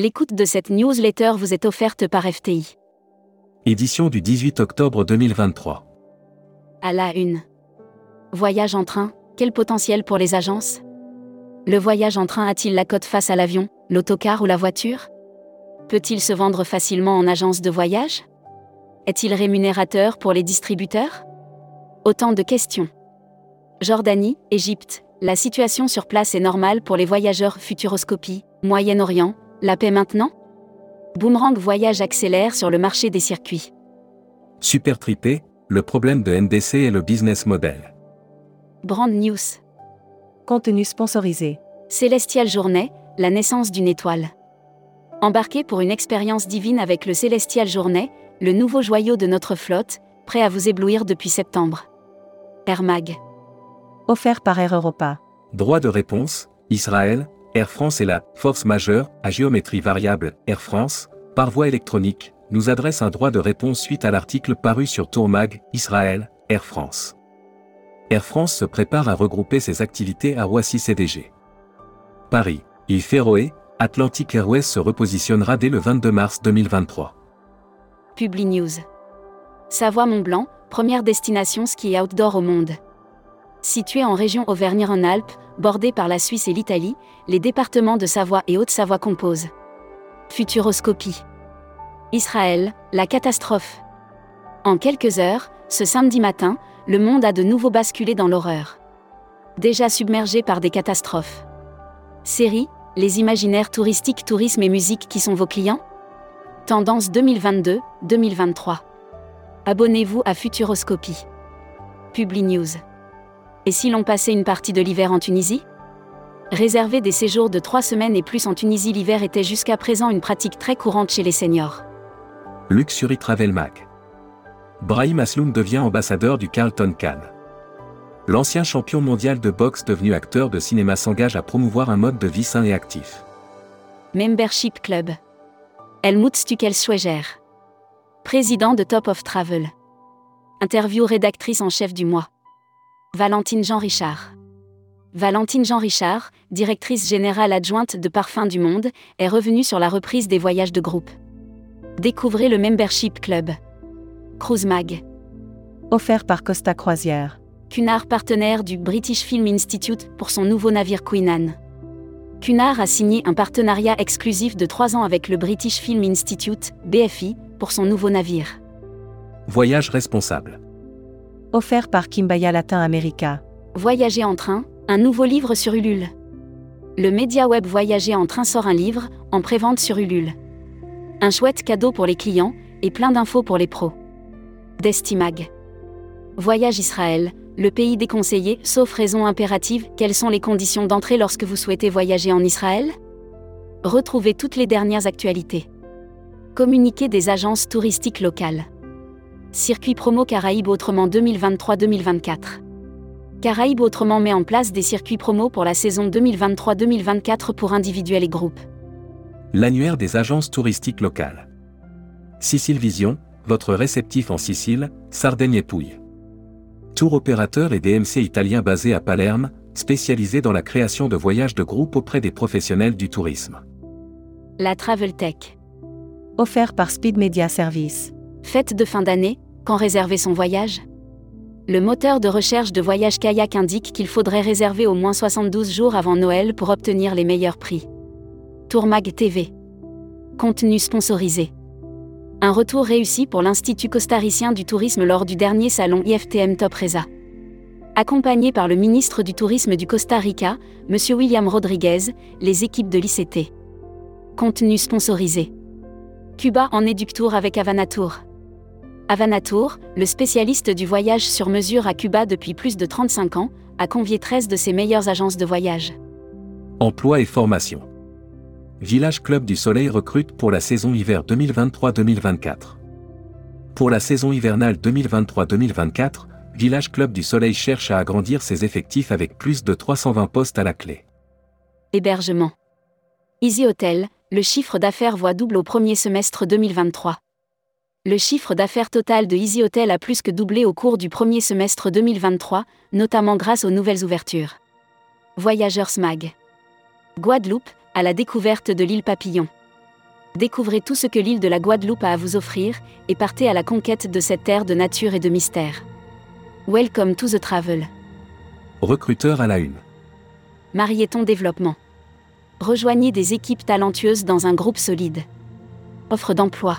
L'écoute de cette newsletter vous est offerte par FTI. Édition du 18 octobre 2023. À la une. Voyage en train, quel potentiel pour les agences? Le voyage en train a-t-il la cote face à l'avion, l'autocar ou la voiture? Peut-il se vendre facilement en agence de voyage? Est-il rémunérateur pour les distributeurs? Autant de questions. Jordanie, Égypte, la situation sur place est normale pour les voyageurs Futuroscopie, Moyen-Orient, la paix maintenant? Boomerang Voyage accélère sur le marché des circuits. Super tripé, le problème de NDC est le business model. Brand News. Contenu sponsorisé. Célestial Journée, la naissance d'une étoile. Embarquez pour une expérience divine avec le Célestial Journée, le nouveau joyau de notre flotte, prêt à vous éblouir depuis septembre. Air Mag. Offert par Air Europa. Droit de réponse, Israël, Air France et la force majeure, à géométrie variable, Air France, par voie électronique, nous adresse un droit de réponse suite à l'article paru sur Tourmag, Israël, Air France. Air France se prépare à regrouper ses activités à Roissy CDG. Paris, Île Féroé, Atlantic Airways se repositionnera dès le 22 mars 2023. Publi News. Savoie-Mont-Blanc, première destination ski outdoor au monde. Située en région Auvergne-Rhône-Alpes, bordée par la Suisse et l'Italie, les départements de Savoie et Haute-Savoie composent. Futuroscopie. Israël, la catastrophe. En quelques heures, ce samedi matin, le monde a de nouveau basculé dans l'horreur. Déjà submergé par des catastrophes. Série, les imaginaires touristiques, tourisme et musique qui sont vos clients? Tendance 2022-2023. Abonnez-vous à Futuroscopie. Publi News. Et si l'on passait une partie de l'hiver en Tunisie? Réserver des séjours de trois semaines et plus en Tunisie l'hiver était jusqu'à présent une pratique très courante chez les seniors. Luxury Travel Mag. Brahim Asloum devient ambassadeur du Carlton Cannes. L'ancien champion mondial de boxe devenu acteur de cinéma s'engage à promouvoir un mode de vie sain et actif. Membership Club. Helmut Stukel-Schweger. Président de Top of Travel. Interview rédactrice en chef du mois. Valentine Jean Richard. Valentine Jean Richard, directrice générale adjointe de Parfums du Monde, est revenue sur la reprise des voyages de groupe. Découvrez le Membership Club. Cruise Mag. Offert par Costa Croisière. Cunard partenaire du British Film Institute pour son nouveau navire Queen Anne. Cunard a signé un partenariat exclusif de 3 ans avec le British Film Institute, BFI, pour son nouveau navire. Voyage responsable. Offert par Kimbaya Latin America. Voyager en train, un nouveau livre sur Ulule. Le média web Voyager en train sort un livre, en prévente sur Ulule. Un chouette cadeau pour les clients, et plein d'infos pour les pros. Destimag. Voyage Israël, le pays déconseillé, sauf raison impérative, quelles sont les conditions d'entrée lorsque vous souhaitez voyager en Israël? Retrouvez toutes les dernières actualités. Communiqué des agences touristiques locales. Circuit promo Caraïbes Autrement 2023-2024. Caraïbes Autrement met en place des circuits promo pour la saison 2023-2024 pour individuels et groupes. L'annuaire des agences touristiques locales. Sicile Vision, votre réceptif en Sicile, Sardaigne et Pouille. Tour opérateur et DMC italien basé à Palerme, spécialisé dans la création de voyages de groupe auprès des professionnels du tourisme. La Travel Tech. Offert par Speed Media Service. Fête de fin d'année, quand réserver son voyage Le moteur de recherche de voyage kayak indique qu'il faudrait réserver au moins 72 jours avant Noël pour obtenir les meilleurs prix. Tourmag TV. Contenu sponsorisé. Un retour réussi pour l'Institut costaricien du tourisme lors du dernier salon IFTM Top Reza. Accompagné par le ministre du Tourisme du Costa Rica, M. William Rodriguez, les équipes de l'ICT. Contenu sponsorisé. Cuba en éductour avec Avanatour. Avanatour, le spécialiste du voyage sur mesure à Cuba depuis plus de 35 ans, a convié 13 de ses meilleures agences de voyage. Emploi et formation. Village Club du Soleil recrute pour la saison hiver 2023-2024. Pour la saison hivernale 2023-2024, Village Club du Soleil cherche à agrandir ses effectifs avec plus de 320 postes à la clé. Hébergement. Easy Hotel, le chiffre d'affaires voit double au premier semestre 2023. Le chiffre d'affaires total de Easy Hotel a plus que doublé au cours du premier semestre 2023, notamment grâce aux nouvelles ouvertures. Voyageurs Mag. Guadeloupe, à la découverte de l'île Papillon. Découvrez tout ce que l'île de la Guadeloupe a à vous offrir, et partez à la conquête de cette terre de nature et de mystère. Welcome to the travel. Recruteur à la une. Marieton Développement. Rejoignez des équipes talentueuses dans un groupe solide. Offre d'emploi.